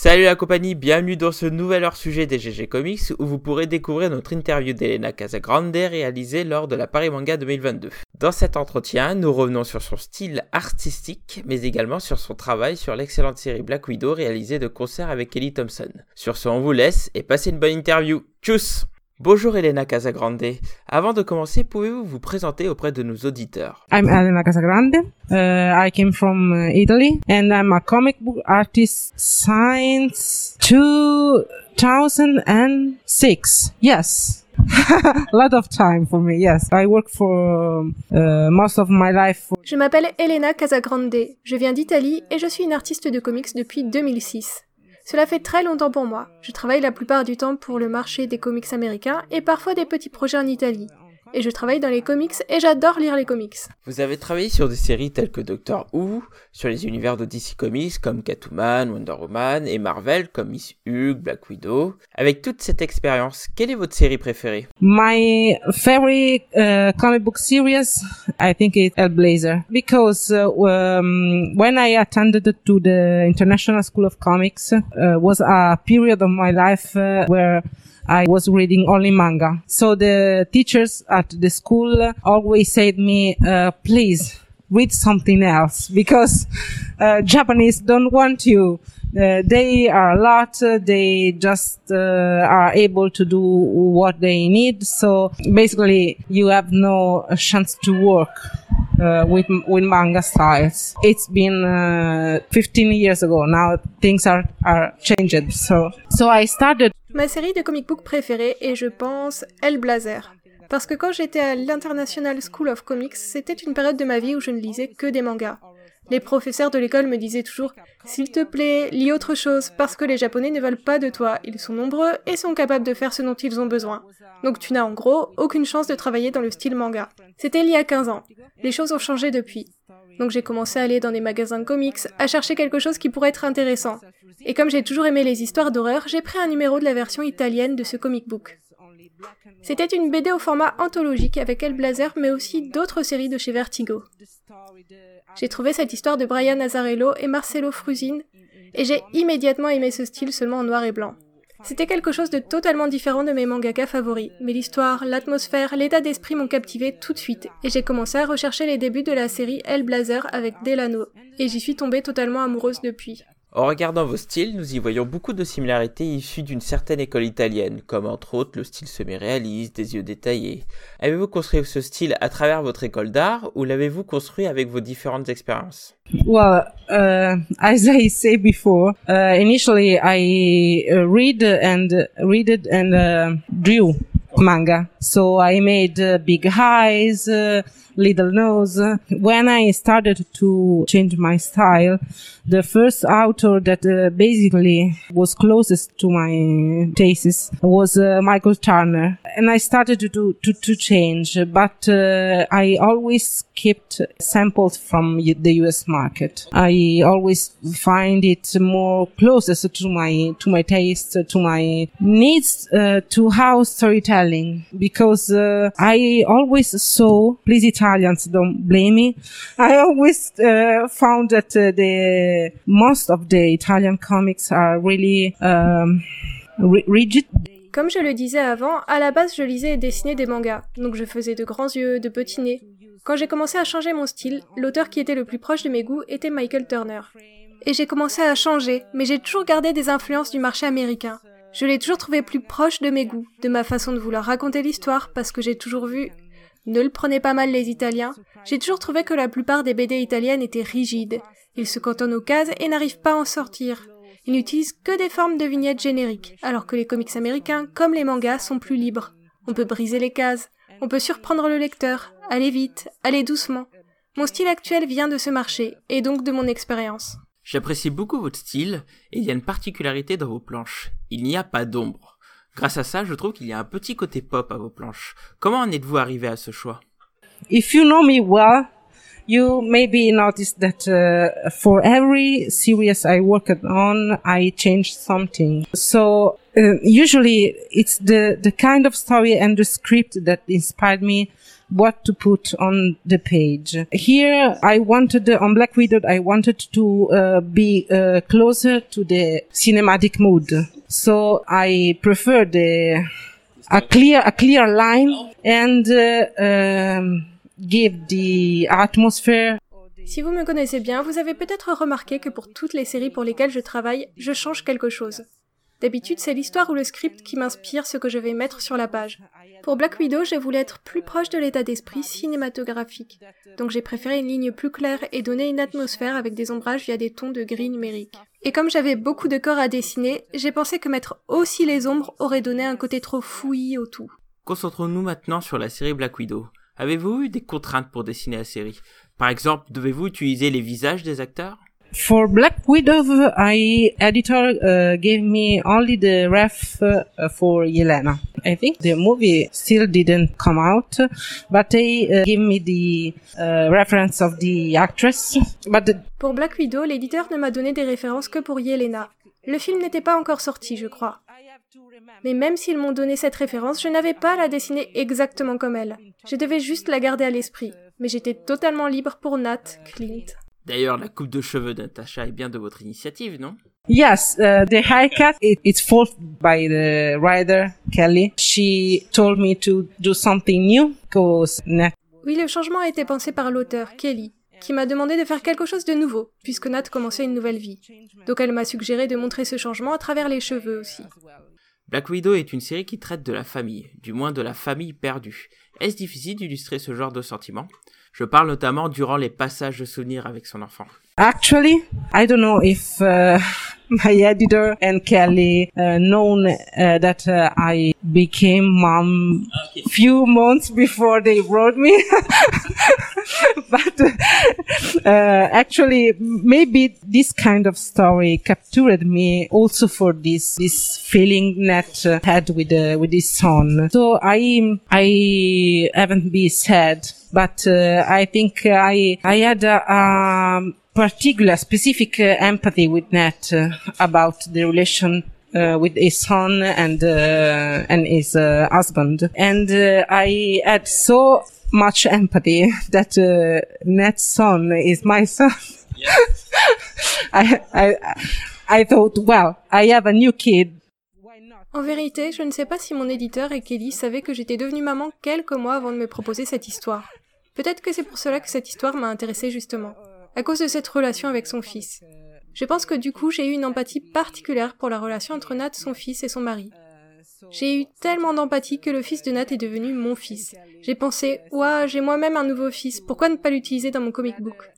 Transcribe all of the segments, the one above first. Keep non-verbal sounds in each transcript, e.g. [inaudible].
Salut la compagnie, bienvenue dans ce nouvel hors-sujet des GG Comics où vous pourrez découvrir notre interview d'Elena Casagrande réalisée lors de la Paris Manga 2022. Dans cet entretien, nous revenons sur son style artistique, mais également sur son travail sur l'excellente série Black Widow réalisée de concert avec Kelly Thompson. Sur ce, on vous laisse et passez une bonne interview. Tchuss Bonjour Elena Casagrande. Avant de commencer, pouvez-vous vous présenter auprès de nos auditeurs? I'm Elena Casagrande. Uh, I came from uh, Italy and I'm a comic book artist since 2006. Yes. a [laughs] lot of time for me, yes. I work for uh, most of my life. For Je m'appelle Elena Casagrande. Je viens d'Italie et je suis une artiste de comics depuis 2006. Cela fait très longtemps pour moi. Je travaille la plupart du temps pour le marché des comics américains et parfois des petits projets en Italie. Et je travaille dans les comics et j'adore lire les comics. Vous avez travaillé sur des séries telles que Doctor Who, sur les univers de DC Comics comme Catwoman, Wonder Woman et Marvel comme Miss Hulk, Black Widow. Avec toute cette expérience, quelle est votre série préférée? My favorite uh, comic book series, I think it's Hellblazer, because uh, um, when I attended to the International School of Comics, uh, was a period of my life uh, where I was reading only manga. So the teachers at the school always said me, uh, please read something else because uh, Japanese don't want you. Uh, they are a lot. They just uh, are able to do what they need. So basically, you have no chance to work uh, with with manga styles. It's been uh, 15 years ago. Now things are are changed. So so I started Ma série de comic book préférée est, je pense, Hellblazer. Parce que quand j'étais à l'International School of Comics, c'était une période de ma vie où je ne lisais que des mangas. Les professeurs de l'école me disaient toujours S'il te plaît, lis autre chose, parce que les Japonais ne veulent pas de toi, ils sont nombreux et sont capables de faire ce dont ils ont besoin. Donc tu n'as en gros aucune chance de travailler dans le style manga. C'était il y a 15 ans. Les choses ont changé depuis. Donc j'ai commencé à aller dans des magasins de comics, à chercher quelque chose qui pourrait être intéressant. Et comme j'ai toujours aimé les histoires d'horreur, j'ai pris un numéro de la version italienne de ce comic book. C'était une BD au format anthologique avec Hellblazer, mais aussi d'autres séries de chez Vertigo. J'ai trouvé cette histoire de Brian Azzarello et Marcelo Frusine, et j'ai immédiatement aimé ce style seulement en noir et blanc. C'était quelque chose de totalement différent de mes mangakas favoris, mais l'histoire, l'atmosphère, l'état d'esprit m'ont captivé tout de suite, et j'ai commencé à rechercher les débuts de la série Hellblazer avec Delano, et j'y suis tombée totalement amoureuse depuis. En regardant vos styles, nous y voyons beaucoup de similarités issues d'une certaine école italienne, comme entre autres le style semi-réaliste, des yeux détaillés. Avez-vous construit ce style à travers votre école d'art ou l'avez-vous construit avec vos différentes expériences? Well, uh, as I say before, uh, initially I uh, read and read it and drew manga. So I made big eyes, little nose. When I started to change my style, the first author that uh, basically was closest to my tastes was uh, Michael Turner, and I started to to to change, but uh, I always kept samples from the U.S. market. I always find it more closest to my to my taste, to my needs, uh, to how storytelling. Because uh, I always saw, please Italians, don't blame me. I always uh, found that uh, most of the Italian comics are really um, ri- rigid. Comme je le disais avant, à la base je lisais et dessinais des mangas, donc je faisais de grands yeux, de petits nez. Quand j'ai commencé à changer mon style, l'auteur qui était le plus proche de mes goûts était Michael Turner. Et j'ai commencé à changer, mais j'ai toujours gardé des influences du marché américain. Je l'ai toujours trouvé plus proche de mes goûts, de ma façon de vouloir raconter l'histoire, parce que j'ai toujours vu ne le prenez pas mal les Italiens. J'ai toujours trouvé que la plupart des BD italiennes étaient rigides. Ils se cantonnent aux cases et n'arrivent pas à en sortir. Ils n'utilisent que des formes de vignettes génériques, alors que les comics américains, comme les mangas, sont plus libres. On peut briser les cases, on peut surprendre le lecteur, aller vite, aller doucement. Mon style actuel vient de ce marché, et donc de mon expérience. J'apprécie beaucoup votre style et il y a une particularité dans vos planches. Il n'y a pas d'ombre. Grâce à ça, je trouve qu'il y a un petit côté pop à vos planches. Comment en êtes-vous arrivé à ce choix? If you know me well, you maybe noticed that uh, for every series I worked on, I changed something. So uh, usually it's the the kind of story and the script that inspired me what to put on the page. Here, I wanted on Black Widow, I wanted to uh, be uh, closer to the cinematic mood. So I prefer the a clear a clear line and uh, um, give the atmosphere Si vous me connaissez bien, vous avez peut-être remarqué que pour toutes les séries pour lesquelles je travaille, je change quelque chose. D'habitude, c'est l'histoire ou le script qui m'inspire ce que je vais mettre sur la page. Pour Black Widow, j'ai voulu être plus proche de l'état d'esprit cinématographique. Donc j'ai préféré une ligne plus claire et donner une atmosphère avec des ombrages via des tons de gris numérique. Et comme j'avais beaucoup de corps à dessiner, j'ai pensé que mettre aussi les ombres aurait donné un côté trop fouillis au tout. Concentrons-nous maintenant sur la série Black Widow. Avez-vous eu des contraintes pour dessiner la série? Par exemple, devez-vous utiliser les visages des acteurs? For Black Widow, I editor uh, gave me only the ref uh, for Yelena. I think the movie still didn't come out, but they uh, gave me the uh, reference of the actress. But the... Pour Black Widow, l'éditeur ne m'a donné des références que pour Yelena. Le film n'était pas encore sorti, je crois. Mais même s'ils m'ont donné cette référence, je n'avais pas à la dessiner exactement comme elle. Je devais juste la garder à l'esprit. Mais j'étais totalement libre pour Nat, Clint. D'ailleurs, la coupe de cheveux de Natasha est bien de votre initiative, non? Yes, uh, the haircut it, it's fault by the writer Kelly. She told me to do something new because Nat. Oui, le changement a été pensé par l'auteur Kelly, qui m'a demandé de faire quelque chose de nouveau, puisque Nat commençait une nouvelle vie. Donc elle m'a suggéré de montrer ce changement à travers les cheveux aussi. Black Widow est une série qui traite de la famille, du moins de la famille perdue. Est-ce difficile d'illustrer ce genre de sentiment? Je parle notamment durant les passages de souvenirs avec son enfant. Actually, I don't know if uh, [laughs] my editor and Kelly uh, known uh, that uh, I became mom okay. few months before they wrote me. [laughs] [laughs] but uh, actually, maybe this kind of story captured me also for this this feeling that uh, had with uh, with his son. So I I haven't been sad, but uh, I think I I had a. Particular specific uh, empathy with Nat uh, about the relation uh, with his son and uh, and his uh, husband, and I had so much empathy [laughs] that Nat's son is my son. Yes. [laughs] I, I I thought, well, I have a new kid. En vérité, je ne sais pas si mon éditeur et Kelly savaient que j'étais devenue maman quelques mois avant de me proposer cette histoire. Peut-être que c'est pour cela que cette histoire m'a intéressée justement à cause de cette relation avec son fils. Je pense que du coup, j'ai eu une empathie particulière pour la relation entre Nat, son fils et son mari. J'ai eu tellement d'empathie que le fils de Nat est devenu mon fils. J'ai pensé, ouah, j'ai moi-même un nouveau fils, pourquoi ne pas l'utiliser dans mon comic book?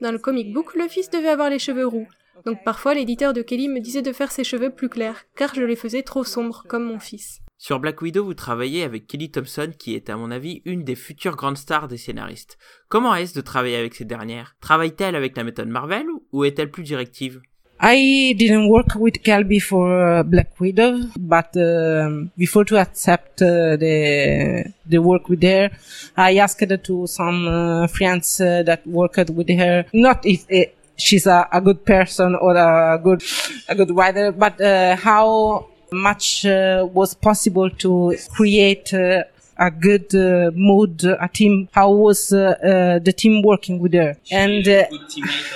Dans le comic book, le fils devait avoir les cheveux roux, donc parfois l'éditeur de Kelly me disait de faire ses cheveux plus clairs, car je les faisais trop sombres comme mon fils. Sur Black Widow, vous travaillez avec Kelly Thompson, qui est à mon avis une des futures grandes stars des scénaristes. Comment est-ce de travailler avec ces dernières? Travaille-t-elle avec la méthode Marvel ou est-elle plus directive? I didn't work with Cal before uh, Black Widow, but uh, before to accept uh, the the work with her, I asked to some uh, friends uh, that worked with her, not if uh, she's a, a, good person or a good a good writer, but how much uh, was possible to create uh, a good uh, mood, a team. How was uh, uh, the team working with her? [laughs] and uh,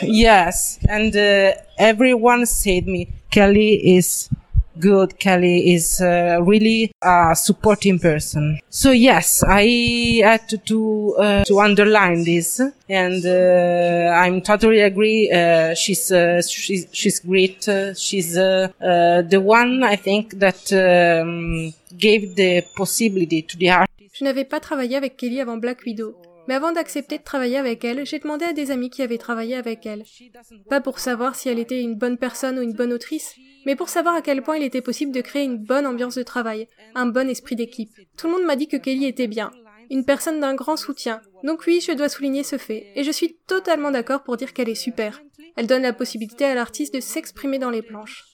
yes, and everyone said me, Kelly is good. Kelly is uh, really a supporting person. So yes, I had to to, uh, to underline this, and uh, I'm totally agree. Uh, she's uh, she's she's great. Uh, she's the one I think that um, gave the possibility to the artist. Je n'avais pas travaillé avec Kelly avant Black Widow. Mais avant d'accepter de travailler avec elle, j'ai demandé à des amis qui avaient travaillé avec elle. Pas pour savoir si elle était une bonne personne ou une bonne autrice, mais pour savoir à quel point il était possible de créer une bonne ambiance de travail, un bon esprit d'équipe. Tout le monde m'a dit que Kelly était bien, une personne d'un grand soutien. Donc oui, je dois souligner ce fait, et je suis totalement d'accord pour dire qu'elle est super. Elle donne la possibilité à l'artiste de s'exprimer dans les planches.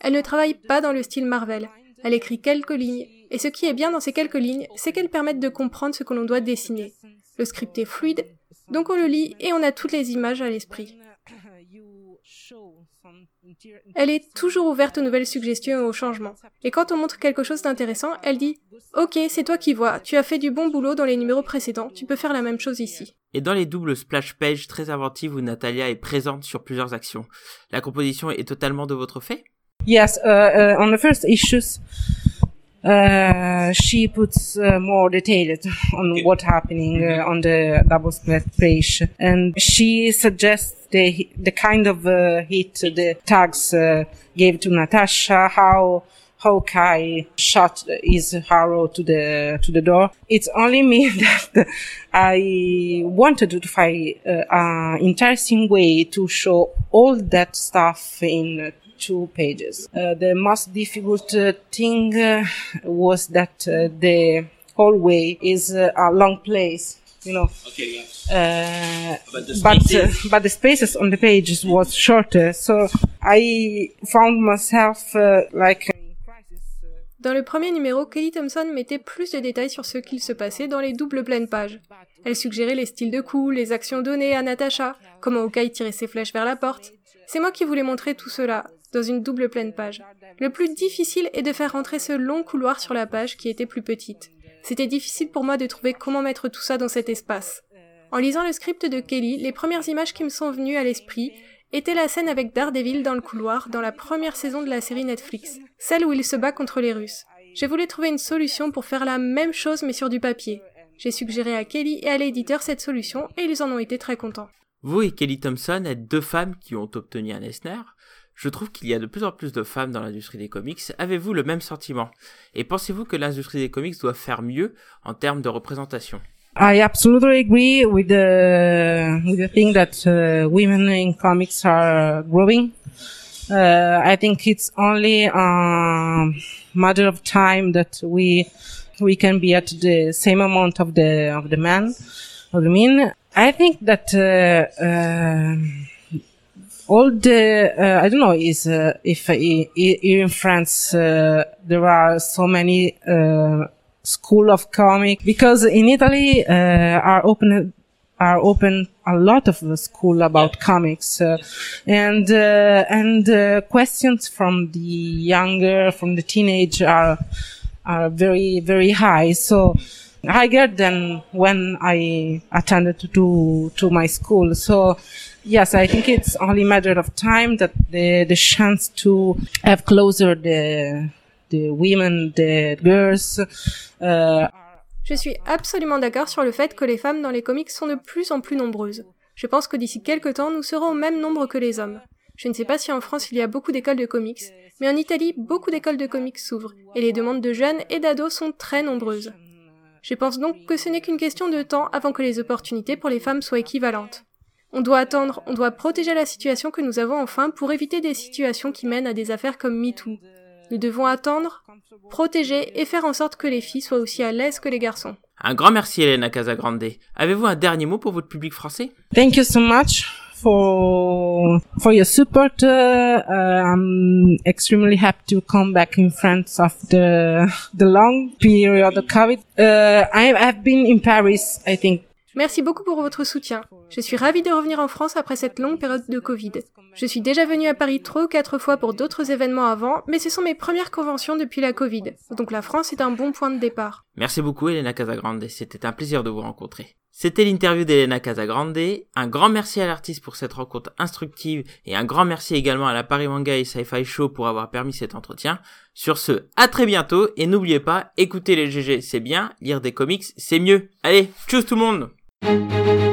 Elle ne travaille pas dans le style Marvel. Elle écrit quelques lignes, et ce qui est bien dans ces quelques lignes, c'est qu'elles permettent de comprendre ce que l'on doit dessiner. Le script est fluide, donc on le lit et on a toutes les images à l'esprit. Elle est toujours ouverte aux nouvelles suggestions et aux changements. Et quand on montre quelque chose d'intéressant, elle dit Ok, c'est toi qui vois, tu as fait du bon boulot dans les numéros précédents, tu peux faire la même chose ici. Et dans les doubles splash pages très inventives où Natalia est présente sur plusieurs actions, la composition est totalement de votre fait? Yes, uh, uh, on the first issues, uh, she puts uh, more detailed on okay. what happening uh, on the double splash page, and she suggests the the kind of uh, hit the tags uh, gave to Natasha, how Hawkeye shot his arrow to the to the door. It's only me [laughs] that I wanted to find uh, an interesting way to show all that stuff in two pages. Uh, the most difficult uh, thing uh, was that uh, the hallway is uh, a long place you know. Okay, yeah. Uh, but the but, uh, but the spaces on the pages was shorter, so I found myself uh, like. Dans le premier numéro, Kelly Thompson mettait plus de détails sur ce qu'il se passait dans les doubles pleines pages. Elle suggérait les styles de coups, les actions données à Natasha, comment Hawkeye tirait ses flèches vers la porte. C'est moi qui voulais montrer tout cela, dans une double pleine page. Le plus difficile est de faire rentrer ce long couloir sur la page qui était plus petite. C'était difficile pour moi de trouver comment mettre tout ça dans cet espace. En lisant le script de Kelly, les premières images qui me sont venues à l'esprit étaient la scène avec Daredevil dans le couloir dans la première saison de la série Netflix, celle où il se bat contre les Russes. J'ai voulu trouver une solution pour faire la même chose mais sur du papier. J'ai suggéré à Kelly et à l'éditeur cette solution et ils en ont été très contents. Vous et Kelly Thompson êtes deux femmes qui ont obtenu un Eisner. Je trouve qu'il y a de plus en plus de femmes dans l'industrie des comics. Avez-vous le même sentiment? Et pensez-vous que l'industrie des comics doit faire mieux en termes de représentation? I absolutely agree with the with the thing that uh, women in comics are growing. Uh, I think it's only a matter of time that we we can be at the same amount of the of the men of the men. I think that uh, uh all the uh, I don't know is uh, if uh, here in France uh, there are so many uh, school of comic because in Italy uh, are open are open a lot of the school about comics uh, and uh, and uh, questions from the younger from the teenage are are very very high. So higher than when I attended to to my school. So yes, I think it's only a matter of time that the, the chance to have closer the, the women, the girls, uh, Je suis absolument d'accord sur le fait que les femmes dans les comics sont de plus en plus nombreuses. Je pense que d'ici quelques temps, nous serons au même nombre que les hommes. Je ne sais pas si en France il y a beaucoup d'écoles de comics, mais en Italie, beaucoup d'écoles de comics s'ouvrent, et les demandes de jeunes et d'ados sont très nombreuses. Je pense donc que ce n'est qu'une question de temps avant que les opportunités pour les femmes soient équivalentes. On doit attendre, on doit protéger la situation que nous avons enfin pour éviter des situations qui mènent à des affaires comme MeToo. Nous devons attendre, protéger et faire en sorte que les filles soient aussi à l'aise que les garçons. Un grand merci Elena Casagrande. Avez-vous un dernier mot pour votre public français? Thank you so much for for your support. Uh, I'm extremely happy to come back in France after the long period of COVID. Uh, I have been in Paris, I think, Merci beaucoup pour votre soutien. Je suis ravie de revenir en France après cette longue période de Covid. Je suis déjà venue à Paris trois ou quatre fois pour d'autres événements avant, mais ce sont mes premières conventions depuis la Covid. Donc la France est un bon point de départ. Merci beaucoup Elena Casagrande, c'était un plaisir de vous rencontrer. C'était l'interview d'Elena Casagrande. Un grand merci à l'artiste pour cette rencontre instructive et un grand merci également à la Paris Manga et Sci-Fi Show pour avoir permis cet entretien. Sur ce, à très bientôt et n'oubliez pas, écouter les GG c'est bien, lire des comics c'est mieux. Allez, tchuss tout le monde